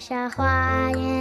小花园。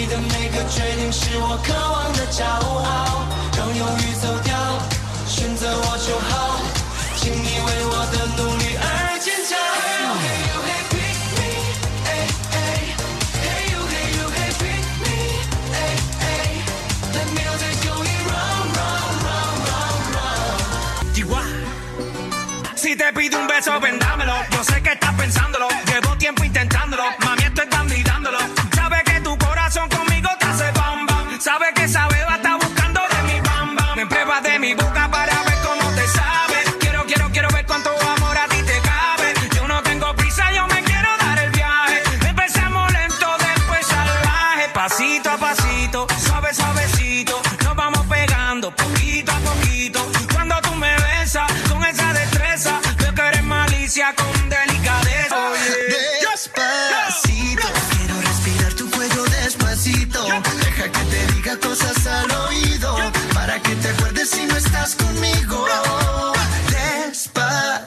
你的每个决定是我渴望的骄傲让犹豫走掉选择我就好请你为我的努力而尖叫 hey u hey pick me ei ei hey u hey u hey pick me ei ei let music going round round round round round diwa see that freedom but trouble makes it harder to pick pasito a pasito, suave, suavecito, nos vamos pegando poquito a poquito. Cuando tú me besas con esa destreza, yo que eres malicia con delicadeza. Despacito, quiero respirar tu cuello despacito. Deja que te diga cosas al oído, para que te acuerdes si no estás conmigo.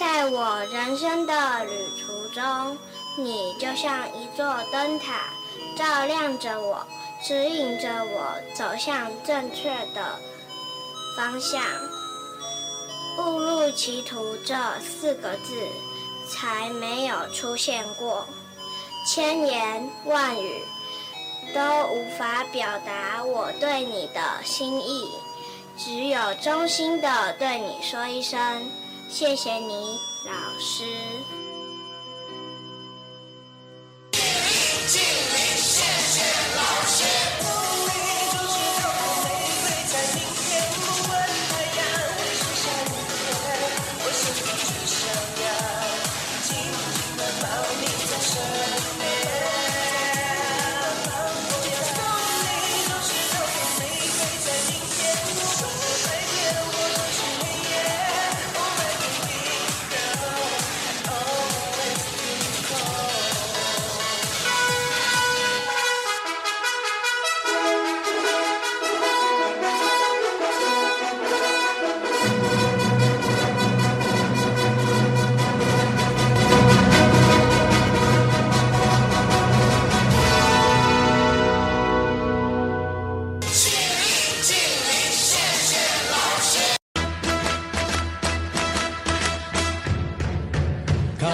在我人生的旅途中，你就像一座灯塔，照亮着我，指引着我走向正确的方向。误入歧途这四个字才没有出现过，千言万语都无法表达我对你的心意，只有衷心的对你说一声。谢谢你，老师。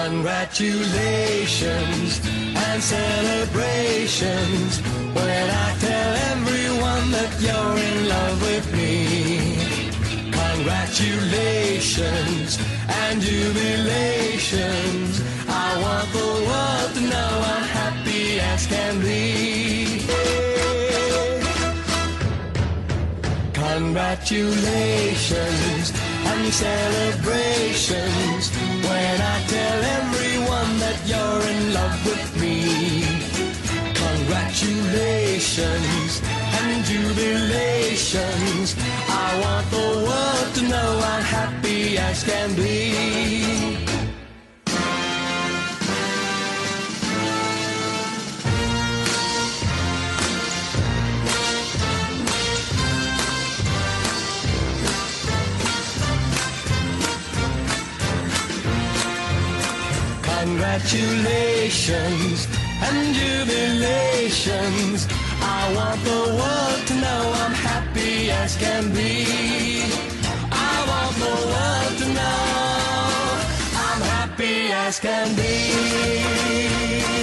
Congratulations and celebrations when I tell everyone that you're in love with me. Congratulations and jubilations. I want the world to know I'm happy as can be. Congratulations and celebrations when I tell everyone that you're in love with me. Congratulations and jubilations. I want the world to know I'm happy as can be. Congratulations and jubilations. I want the world to know I'm happy as can be. I want the world to know I'm happy as can be.